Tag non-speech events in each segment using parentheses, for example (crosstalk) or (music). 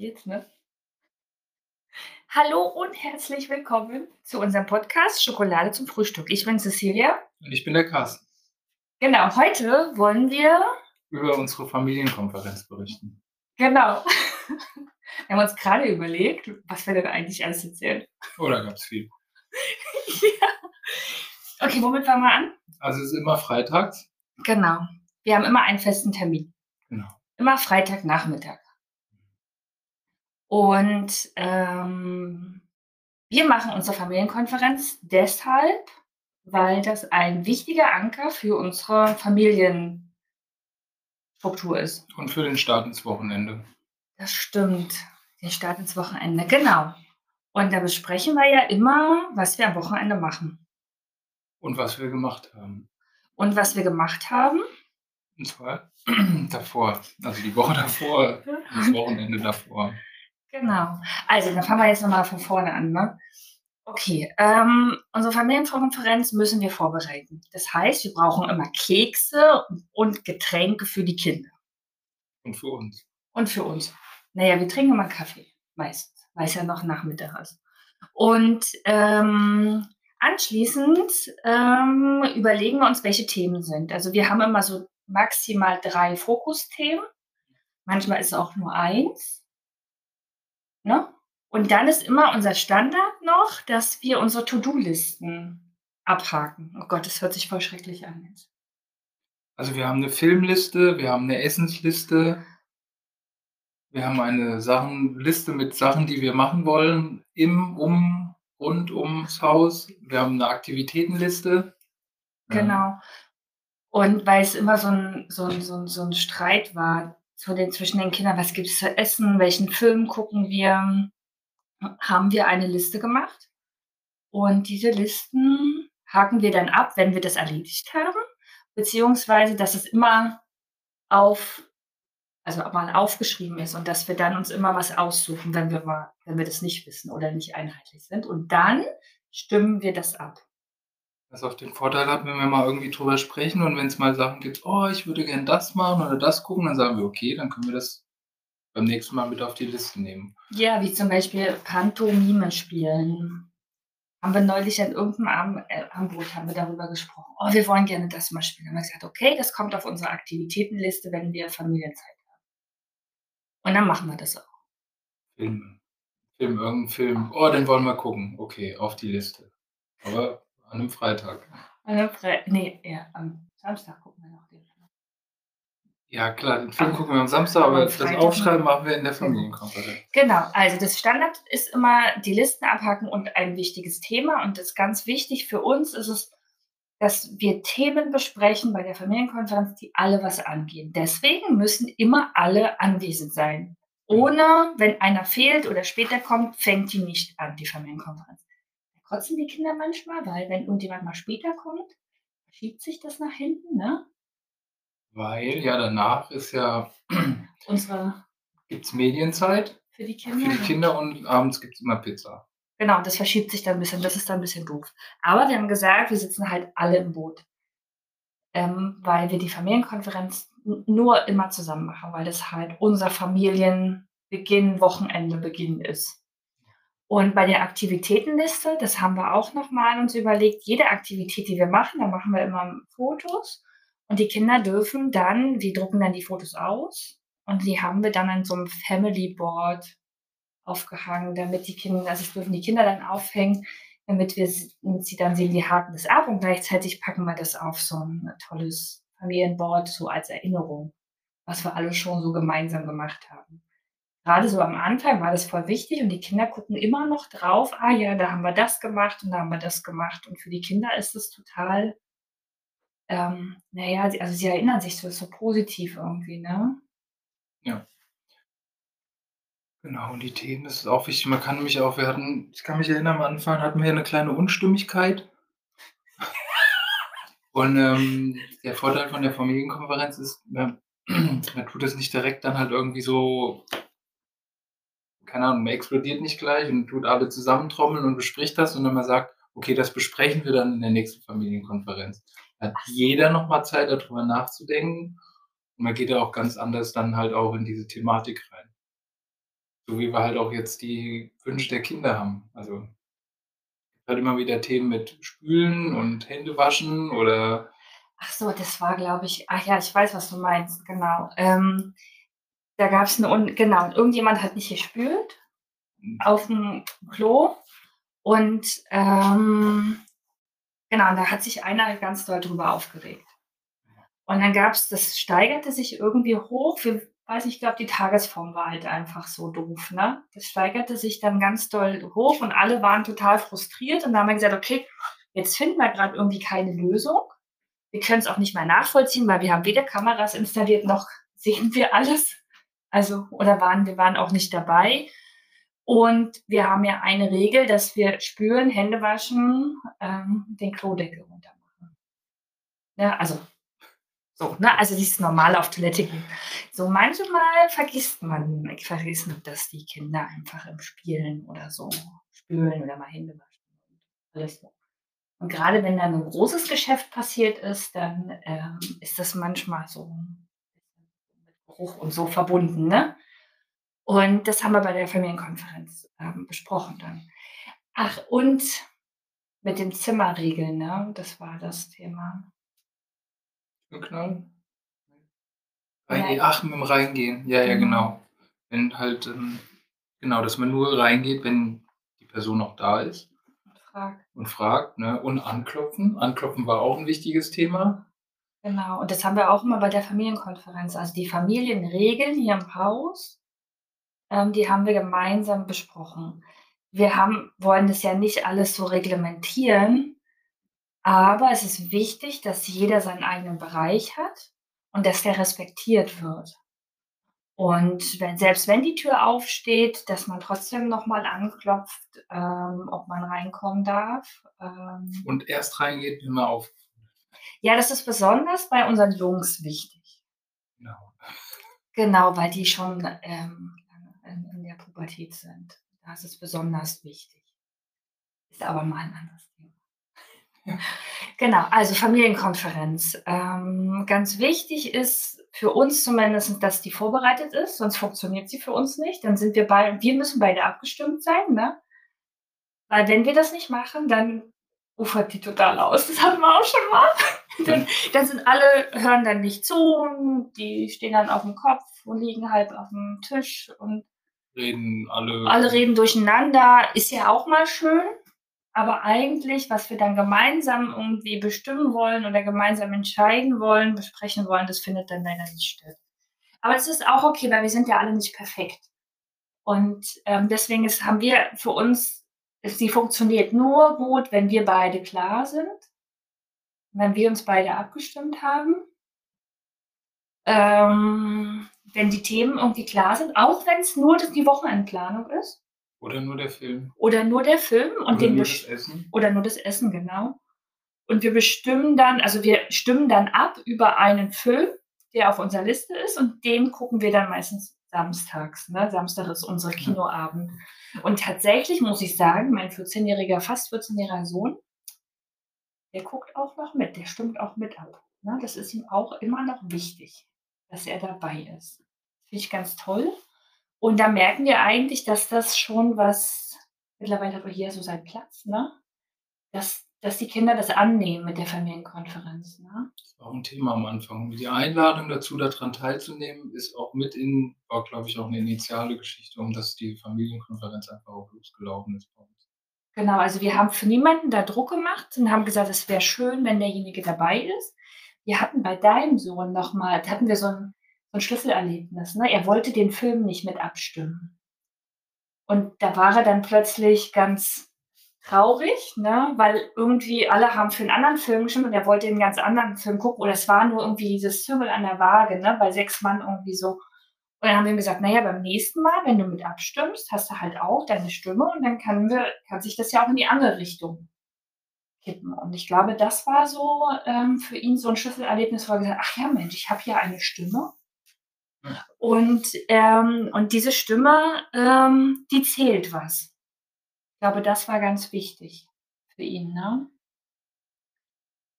Jetzt, ne? Hallo und herzlich willkommen zu unserem Podcast Schokolade zum Frühstück. Ich bin Cecilia. Und ich bin der Carsten. Genau, heute wollen wir Über unsere Familienkonferenz berichten. genau. (laughs) Wir haben uns gerade überlegt, was wir denn eigentlich alles erzählen. Oh, da gab es viel. (laughs) ja. Okay, womit fangen wir an? Also es ist immer freitags. Genau. Wir haben immer einen festen Termin. Genau. Immer Freitagnachmittag. Und ähm, wir machen unsere Familienkonferenz deshalb, weil das ein wichtiger Anker für unsere Familienstruktur ist. Und für den Start ins Wochenende. Das stimmt. Den Start ins Wochenende, genau. Und da besprechen wir ja immer, was wir am Wochenende machen. Und was wir gemacht haben. Und was wir gemacht haben. Und zwar (clears throat) davor. Also die Woche davor. Das Wochenende davor. Genau. Also, dann fangen wir jetzt nochmal von vorne an. Ne? Okay, ähm, unsere Familienkonferenz müssen wir vorbereiten. Das heißt, wir brauchen immer Kekse und Getränke für die Kinder. Und für uns. Und für uns. Naja, wir trinken immer Kaffee, meistens, weil es ja noch Nachmittag ist. Und ähm, anschließend ähm, überlegen wir uns, welche Themen sind. Also wir haben immer so maximal drei Fokusthemen. Manchmal ist es auch nur eins. Ne? Und dann ist immer unser Standard noch, dass wir unsere To-Do-Listen abhaken. Oh Gott, das hört sich voll schrecklich an jetzt. Also wir haben eine Filmliste, wir haben eine Essensliste, wir haben eine Sachenliste mit Sachen, die wir machen wollen, im, um, rund ums Haus. Wir haben eine Aktivitätenliste. Genau. Und weil es immer so ein, so ein, so ein, so ein Streit war zu den, zwischen den Kindern, was gibt es zu essen, welchen Film gucken wir, haben wir eine Liste gemacht. Und diese Listen haken wir dann ab, wenn wir das erledigt haben, beziehungsweise dass es immer auf, also mal aufgeschrieben ist und dass wir dann uns immer was aussuchen, wenn wir mal, wenn wir das nicht wissen oder nicht einheitlich sind. Und dann stimmen wir das ab. Was auch den Vorteil hat, wenn wir mal irgendwie drüber sprechen und wenn es mal Sachen gibt, oh, ich würde gern das machen oder das gucken, dann sagen wir, okay, dann können wir das beim nächsten Mal mit auf die Liste nehmen. Ja, wie zum Beispiel Pantomime spielen. Haben wir neulich an irgendeinem Abend, äh, Angebot haben wir darüber gesprochen. Oh, wir wollen gerne das mal spielen. Dann haben wir gesagt, okay, das kommt auf unsere Aktivitätenliste, wenn wir Familienzeit haben. Und dann machen wir das auch. Filme. Film, irgendein Film. Oh, den wollen wir gucken. Okay, auf die Liste. Aber an einem Freitag. An einem Fre nee, ja, am Samstag gucken wir noch den Film. Ja, klar, den Film gucken wir am Samstag, Aber am das Freitag Aufschreiben machen wir in der Familienkonferenz. Genau, also das Standard ist immer die Listen abhaken und ein wichtiges Thema. Und das ist ganz wichtig für uns ist es, dass wir Themen besprechen bei der Familienkonferenz, die alle was angehen. Deswegen müssen immer alle anwesend sein. Ohne, wenn einer fehlt oder später kommt, fängt die nicht an, die Familienkonferenz. Kotzen die Kinder manchmal, weil wenn irgendjemand mal später kommt, verschiebt sich das nach hinten, ne? Weil ja danach ist ja, (clears throat) Unsere gibt es Medienzeit für die Kinder. für die Kinder und abends gibt es immer Pizza. Genau, das verschiebt sich dann ein bisschen, das ist dann ein bisschen doof. Aber wir haben gesagt, wir sitzen halt alle im Boot. Ähm, weil wir die Familienkonferenz nur immer zusammen machen, weil das halt unser Familienbeginn, Wochenendebeginn ist. Und bei der Aktivitätenliste, das haben wir auch nochmal uns überlegt, jede Aktivität, die wir machen, da machen wir immer Fotos und die Kinder dürfen dann, wir drucken dann die Fotos aus und die haben wir dann an so einem Family Board aufgehangen, damit die Kinder, also das dürfen die Kinder dann aufhängen, damit wir damit sie dann sehen, die haken das ab und gleichzeitig packen wir das auf so ein tolles Familienboard, so als Erinnerung, was wir alle schon so gemeinsam gemacht haben. Gerade so am Anfang war das voll wichtig und die Kinder gucken immer noch drauf, ah ja, da haben wir das gemacht und da haben wir das gemacht. Und für die Kinder ist es total, ähm, naja, also sie erinnern sich so, so positiv irgendwie, ne? Ja. Genau, und die Themen das ist auch wichtig. Man kann mich auch, wir hatten, ich kann mich erinnern, am Anfang hatten wir eine kleine Unstimmigkeit. (laughs) Und ähm, der Vorteil von der Familienkonferenz ist, man, (clears throat) man tut es nicht direkt dann halt irgendwie so, keine Ahnung, man explodiert nicht gleich und tut alle zusammentrommeln und bespricht das, sondern man sagt, okay, das besprechen wir dann in der nächsten Familienkonferenz. Hat jeder nochmal Zeit, darüber nachzudenken. Und man geht ja auch ganz anders dann halt auch in diese Thematik rein. So wie wir halt auch jetzt die Wünsche der Kinder haben. Also halt immer wieder Themen mit Spülen und Händewaschen oder Ach so, das war, glaube ich ach ja, ich weiß, was du meinst, genau. Ähm, da gab's 'ne Un genau, irgendjemand hat nicht gespült Mhm. aufm Klo und, ähm genau, da hat sich einer ganz doll drüber aufgeregt. Und dann gab's das steigerte sich irgendwie hoch. Wir weiß nicht, ich glaube, die Tagesform war halt einfach so doof, ne? Das steigerte sich dann ganz doll hoch und alle waren total frustriert und da haben wir gesagt: „Okay, jetzt finden wir grad irgendwie keine Lösung. Wir können's auch nicht mehr nachvollziehen, weil wir haben weder Kameras installiert noch sehen wir alles. Also oder waren wir waren auch nicht dabei. Und wir haben ja eine Regel, dass wir spülen, Hände waschen, ähm, den Klodeckel runter machen. Ja, also so, ne? Also dieses normale auf Toilette gehen. So manchmal vergisst man vergessen das die Kinder einfach im Spielen oder so spülen oder mal Hände waschen und alles so. Und grade wenn dann 'n großes Geschäft passiert ist, dann, ähm, ist das manchmal so mit Geruch und so verbunden, ne? Und das haben wir bei der Familienkonferenz, ähm, besprochen dann. Ach, und mit den Zimmerriegeln, ne? Das war das Thema. Zuknallen? Nein. Ach, mit'm Reingehen. Ja, ja, Genau. genau. Wenn halt, ähm genau, dass man nur reingeht, wenn die Person auch da ist Und fragt. und fragt, ne? Und anklopfen. Anklopfen war auch 'n wichtiges Thema. Genau, und das haben wir auch immer bei der Familienkonferenz. Also, die Familienregeln hier im Haus, ähm, die haben wir gemeinsam besprochen. Wir haben wollen das ja nicht alles so reglementieren, aber es ist wichtig, dass jeder seinen eigenen Bereich hat und dass der respektiert wird. Und wenn selbst wenn die Tür aufsteht, dass man trotzdem noch mal anklopft, ähm, ob man reinkommen darf, ähm Und erst reingeht, wenn man auf Ja, das ist besonders bei unseren Jungs wichtig. Genau. Genau, weil die schon, ähm, in der Pubertät sind. Da ist es besonders wichtig. Ist aber mal 'n anderes Thema. Ja. (laughs) Genau, also Familienkonferenz. Ähm, ganz wichtig ist für uns zumindest, dass die vorbereitet ist, sonst funktioniert sie für uns nicht. Dann sind wir bei wir müssen beide abgestimmt sein, ne? Weil wenn wir das nicht machen, dann ufert die total aus. Das hatten wir auch schon mal. (laughs) Dann dann sind alle hören dann nicht zu, die stehen dann aufm Kopf und liegen halb aufm Tisch und Reden alle alle reden durcheinander. Ist ja auch mal schön, aber eigentlich, was wir dann gemeinsam irgendwie bestimmen wollen oder gemeinsam entscheiden wollen, besprechen wollen, das findet dann leider nicht statt. Aber es ist auch okay, weil wir sind ja alle nicht perfekt. Und, ähm, deswegen ist haben wir für uns ist die funktioniert nur gut, wenn wir beide klar sind, wenn wir uns beide abgestimmt haben. Ähm, wenn die Themen irgendwie klar sind, auch wenn's nur d die Wochenendplanung ist. Oder nur der Film. Oder nur der Film und Oder den nur das Essen. oder nur das Essen, genau. Und wir bestimmen dann also, wir stimmen dann ab über einen Film, der auf unserer Liste ist und den gucken wir dann meistens samstags, ne? Samstag ist unser. Kinoabend. Und tatsächlich muss ich sagen, mein vierzehnjähriger fast vierzehnjähriger Sohn der guckt auch noch mit, der stimmt auch mit ab, ne? Das ist ihm auch immer noch wichtig, dass er dabei ist. Finde ich ganz toll. Und da merken wir eigentlich, dass das schon was mittlerweile hat auch jeder so seinen Platz, ne? Dass dass die Kinder das annehmen mit der Familienkonferenz, ne? Das war auch 'n Thema am Anfang. Die Einladung dazu, da dran teilzunehmen, ist auch mit in war, glaube ich, auch 'ne initiale Geschichte, um dass die Familienkonferenz einfach auch losgelaufen ist bei uns. Genau, also, wir haben für niemanden da Druck gemacht und haben gesagt, es wäre schön, wenn derjenige dabei ist. Wir hatten bei deinem Sohn noch mal da hatten wir so 'n so 'n Schlüsselerlebnis, ne? Er wollte den Film nicht mit abstimmen. Und da war er dann plötzlich ganz traurig, ne, weil irgendwie alle haben für 'n anderen Film gestimmt und er wollte 'n ganz anderen Film gucken oder es war nur irgendwie dieses Züngel an der Waage, ne, bei 6 Mann irgendwie so. Und dann haben wir ihm gesagt: „Na ja, beim nächsten Mal, wenn du mit abstimmst, hast du halt auch deine Stimme und dann können wir kann sich das ja auch in die andere Richtung kippen.“ Und ich glaube, das war so, ähm, für ihn so 'n Schlüsselerlebnis, wo er gesagt hat: „Ach ja, Mensch, ich habe hier eine Stimme.“ Ja. Und, ähm und diese Stimme, ähm, die zählt was. Ich glaube, das war ganz wichtig für ihn, ne?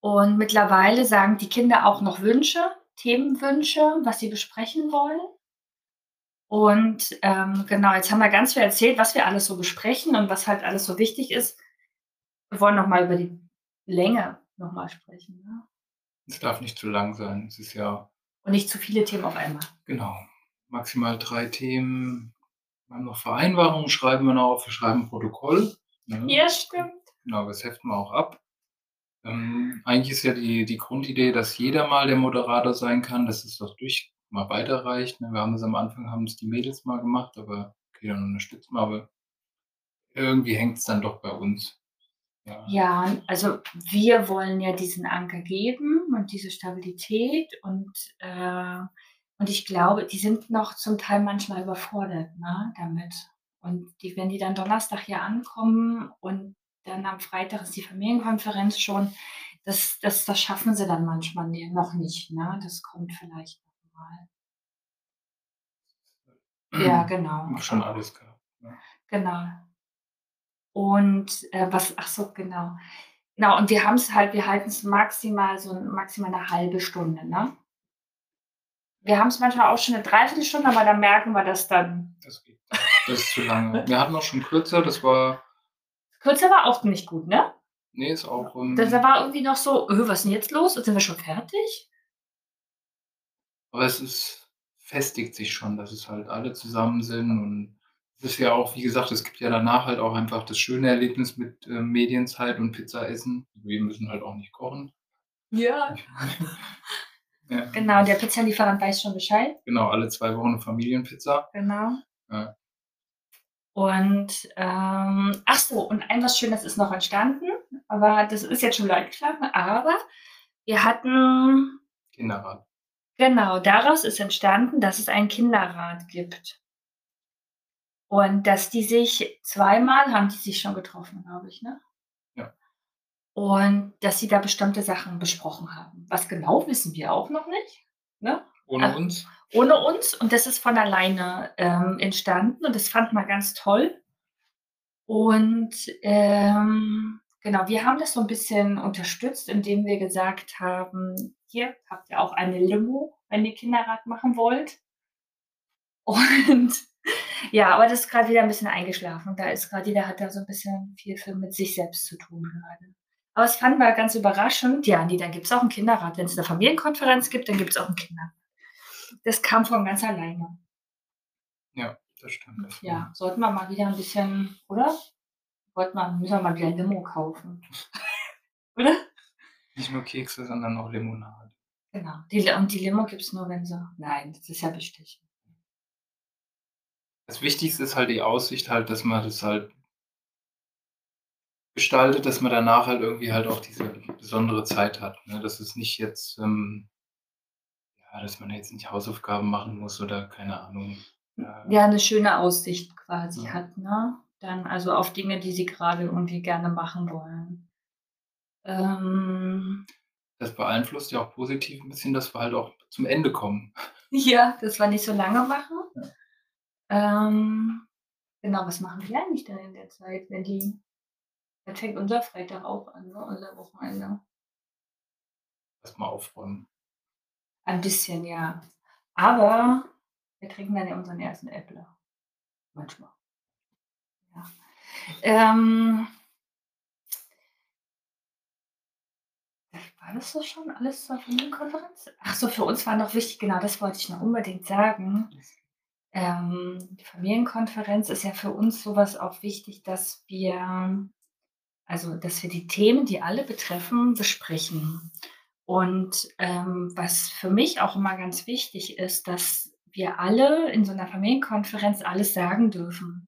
Und mittlerweile sagen die Kinder auch noch Wünsche, Themenwünsche, was sie besprechen wollen. Und, ähm, genau, jetzt haben wir ganz viel erzählt, was wir alles so besprechen und was halt alles so wichtig ist. Wir wollen noch mal über die Länge noch mal sprechen, ne? Es darf nicht zu lang sein. Es ist ja Und nicht zu viele Themen auf einmal. Genau, maximal 3 Themen. Wir haben noch Vereinbarungen, schreiben wir noch auf. Wir schreiben Protokoll, ne? Ja, stimmt. Genau, das heften wir auch ab. Ähm, eigentlich ist ja die die Grundidee, dass jeder mal der Moderator sein kann, dass es auch durch mal weiterreicht, ne? Wir haben das am Anfang haben's die Mädels mal gemacht, aber okay, dann unterstützen wir, aber irgendwie hängt's dann doch bei uns. Ja. Ja, also wir wollen ja diesen Anker geben und diese Stabilität und, äh und ich glaube, die sind noch zum Teil manchmal überfordert, ne, damit. Und die wenn die dann Donnerstag hier ankommen und dann am Freitag ist die Familienkonferenz schon, das das das schaffen sie dann manchmal noch nicht, ne? Das kommt vielleicht noch mal. Ja, (clears throat) genau. Schon alles gehabt, ne? Genau. Und, äh, was ach so, genau. Genau, und wir haben's halt wir halten's maximal so maximal 'ne 1/2 Stunde, ne? Wir haben's manchmal auch schon 'ne 3/4 Stunde, aber dann merken wir, dass dann Das geht das ist zu lange. Wir hatten auch schon kürzer, das war Kürzer war auch nicht gut, ne? Ne, ist auch, Da ähm da war irgendwie noch so: „Öh, was 'n jetzt los? Sind wir schon fertig?“ Aber es ist festigt sich schon, dass es halt alle zusammen sind und es ist ja auch wie gesagt, es gibt ja danach halt auch einfach das schöne Erlebnis mit, ähm, Medienzeit und Pizza essen. Wir müssen halt auch nicht kochen. Ja. (laughs) Ja. Genau, der Pizzalieferant weiß schon Bescheid. Genau, alle 2 Wochen 'ne Familienpizza. Genau. Ja. Und, ähm ach so, und ein was Schönes ist noch entstanden, aber das ist jetzt schon eingeschlafen, aber wir hatten Kinderrat. Genau, daraus ist entstanden, dass es einen Kinderrat gibt. Und dass die sich zweimal haben die sich schon getroffen, glaube ich, ne? Und dass sie da bestimmte Sachen besprochen haben. Was genau, wissen wir auch noch nicht, ne? Ohne Ah, uns? ohne uns und das ist von alleine, ähm, entstanden und das fanden wir ganz toll. Und, ähm, genau, wir haben das so 'n bisschen unterstützt, indem wir gesagt haben: „Hier habt ihr auch eine Limo, wenn ihr Kinderrat machen wollt.“ Und (laughs) ja, aber das ist grad wieder 'n bisschen eingeschlafen. Da ist grad jeder hat da so 'n bisschen viel viel mit sich selbst zu tun gerade. Aber das fanden wir ganz überraschend. Ja, ne, dann gibt's auch 'n Kinderrat. Wenn's 'ne Familienkonferenz gibt, dann gibt's auch 'n Kinderrat. Das kam von ganz alleine. Ja, das stimmt. Das Ja, sollten wir mal wieder 'n bisschen oder? Wollten wir müssen wir mal wieder Limo kaufen. (laughs) Oder? Nicht nur Kekse, sondern auch Limonade. Genau. Die und die Limo gibt's nur, wenn sie nein, das ist ja Bestechen. Das Wichtigste ist halt die Aussicht halt, dass man das halt gestaltet, dass man danach halt irgendwie halt auch diese besondere Zeit hat, ne? Dass es nicht jetzt, ähm ja, dass man jetzt nicht Hausaufgaben machen muss oder keine Ahnung, äh Ja, 'ne schöne Aussicht quasi Ja. hat, ne? Dann also auf Dinge, die sie grade irgendwie gerne machen wollen. Ähm Das beeinflusst ja auch positiv 'n bisschen, dass wir halt auch zum Ende kommen. (laughs) Ja, dass wir nicht so lange machen. Ja. Ähm, genau, was machen wir eigentlich dann in der Zeit, wenn die dann fängt unser Freitag auch an, ne, unser Wochenende. Erst mal aufräumen. Ein bisschen, ja. Aber wir trinken dann ja unseren 1. Äppler. Manchmal. Ja. Ähm war das das schon alles zur Familienkonferenz? Ach so, für uns war noch wichtig genau, das wollte ich noch unbedingt sagen. Ähm, die Familienkonferenz ist ja für uns so was auch wichtig, dass wir also, dass wir die Themen, die alle betreffen, besprechen. Und, ähm, was für mich auch immer ganz wichtig ist, dass wir alle in so 'ner Familienkonferenz alles sagen dürfen.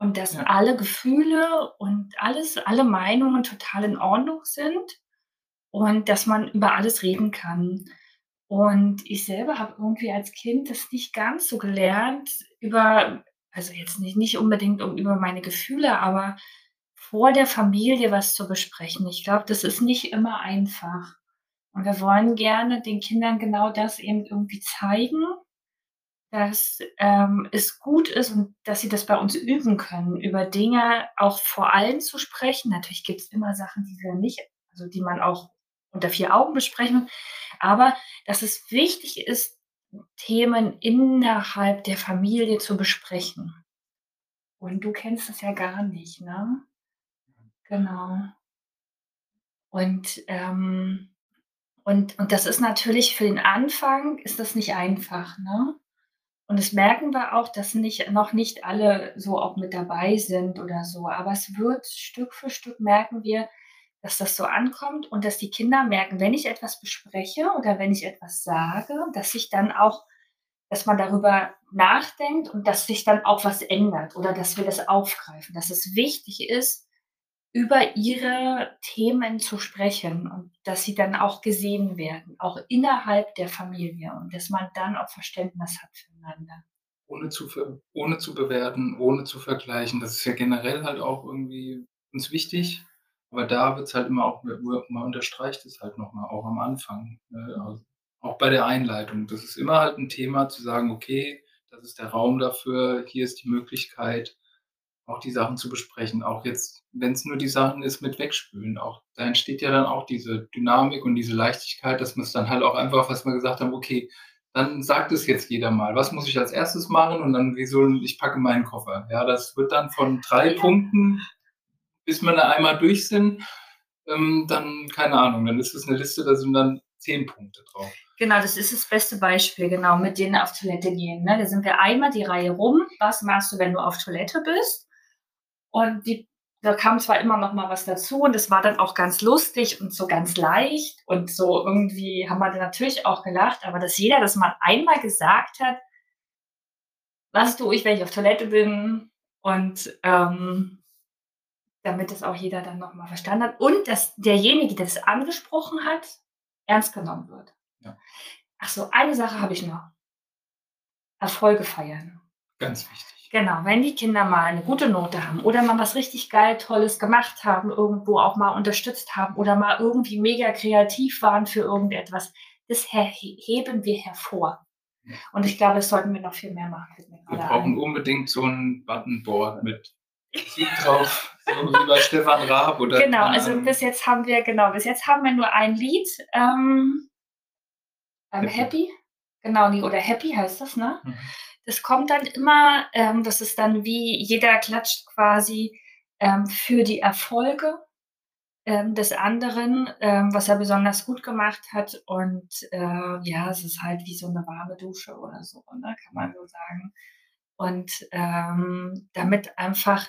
Und dass Ja. alle Gefühle und alles alle Meinungen total in Ordnung sind und dass man über alles reden kann. Und ich selber habe irgendwie als Kind das nicht ganz so gelernt, über also, jetzt nicht nicht unbedingt um über meine Gefühle, aber vor der Familie was zu besprechen. Ich glaube, das ist nicht immer einfach. Und wir wollen gerne den Kindern genau das eben irgendwie zeigen, dass, ähm, es gut ist und dass sie das bei uns üben können, über Dinge auch vor allen zu sprechen. Natürlich gibt's immer Sachen, die wir nicht also, die man auch unter 4 Augen besprechen, aber dass es wichtig ist, Themen innerhalb der Familie zu besprechen. Und du kennst das ja gar nicht, ne? Genau. Und, ähm und und das ist natürlich für den Anfang ist das nicht einfach, ne? Und das merken wir auch, dass nicht noch nicht alle so auch mit dabei sind oder so. Aber es wird Stück für Stück merken wir, dass das so ankommt und dass die Kinder merken, wenn ich etwas bespreche oder wenn ich etwas sage, dass sich dann auch dass man darüber nachdenkt und dass sich dann auch was ändert oder dass wir das aufgreifen, dass es wichtig ist, über ihre Themen zu sprechen und dass sie dann auch gesehen werden, auch innerhalb der Familie und dass man dann auch Verständnis hat füreinander. Ohne zu ohne zu bewerten, ohne zu vergleichen. Das ist ja generell halt auch irgendwie uns wichtig, aber da wird's halt immer auch man unterstreicht es halt noch mal, auch am Anfang? Also, auch bei der Einleitung. Das ist immer halt 'n Thema zu sagen: „Okay, das ist der Raum dafür, hier ist die Möglichkeit, auch die Sachen zu besprechen.“ Auch jetzt, wenn's nur die Sachen ist mit Wegspülen auch. Da entsteht ja dann auch diese Dynamik und diese Leichtigkeit, dass man's dann halt auch einfach was wir gesagt haben: „Okay, dann sagt es jetzt jeder mal. Was muss ich als Erstes machen?“ Und dann wie so 'n ich packe meinen Koffer. Ja, das wird dann von 3 Punkten, bis wir da einmal durch sind, ähm, dann keine Ahnung, dann ist das 'ne Liste, da sind dann 10 Punkte drauf. Genau, das ist das beste Beispiel, genau, mit denen auf Toilette gehen, ne? Da sind wir einmal die Reihe rum: „Was machst du, wenn du auf Toilette bist?“ Und die da kam zwar immer noch mal was dazu und das war dann auch ganz lustig und so ganz leicht und so irgendwie haben wir dann natürlich auch gelacht, aber dass jeder das mal einmal gesagt hat „Was tue ich, wenn ich auf Toilette bin?“ Und, ähm, damit das auch jeder dann noch mal verstanden hat und dass derjenige, der das angesprochen hat, ernst genommen wird. Ja. Ach so, eine Sache habe ich noch. Erfolge feiern. Ganz wichtig. Genau, wenn die Kinder mal 'ne gute Note haben oder mal was richtig geil Tolles gemacht haben, irgendwo auch mal unterstützt haben oder mal irgendwie mega kreativ waren für irgendetwas, das heben wir hervor. Und ich glaube, das sollten wir noch viel mehr machen, Wir brauchen ein. unbedingt so 'n Buttonboard mit (laughs) Musik drauf, so wie bei Stefan Raab oder Genau, also bis jetzt haben wir genau, bis jetzt haben wir nur ein Lied, ähm I'm Happy. Happy. Genau, oder Happy heißt das, ne? Mhm. Das kommt dann immer ähm, das ist dann wie jeder klatscht quasi, ähm, für die Erfolge, ähm, des anderen, ähm, was er besonders gut gemacht hat und, äh, ja, es ist halt wie so 'ne warme Dusche oder so, ne, kann man so sagen. Und, ähm, damit einfach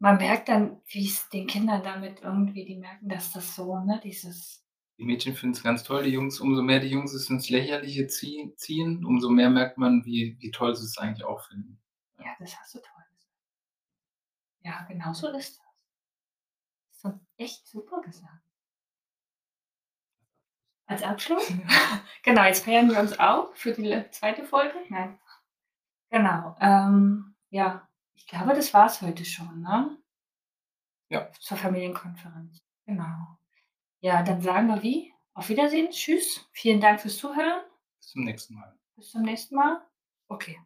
man merkt dann, wie's den Kindern damit irgendwie die merken, dass das so, ne, dieses Die Mädchen finden's ganz toll, die Jungs umso mehr die Jungs es ins Lächerliche zieh ziehen, umso mehr merkt man, wie wie toll sie's eigentlich auch finden. Ja. Das hast du toll gesagt. Ja, genau so ist das. Hast du echt super gesagt. Als Abschluss? (laughs) Genau, jetzt feiern wir uns auch für die 2. Folge? Nein. Genau, ähm, ja, ich glaube, das war's heute schon, ne? Ja. Zur Familienkonferenz. Genau. Ja, dann sagen wir wie? Auf Wiedersehen, tschüss, vielen Dank fürs Zuhören. Bis zum nächsten Mal. Bis zum nächsten Mal. Okay.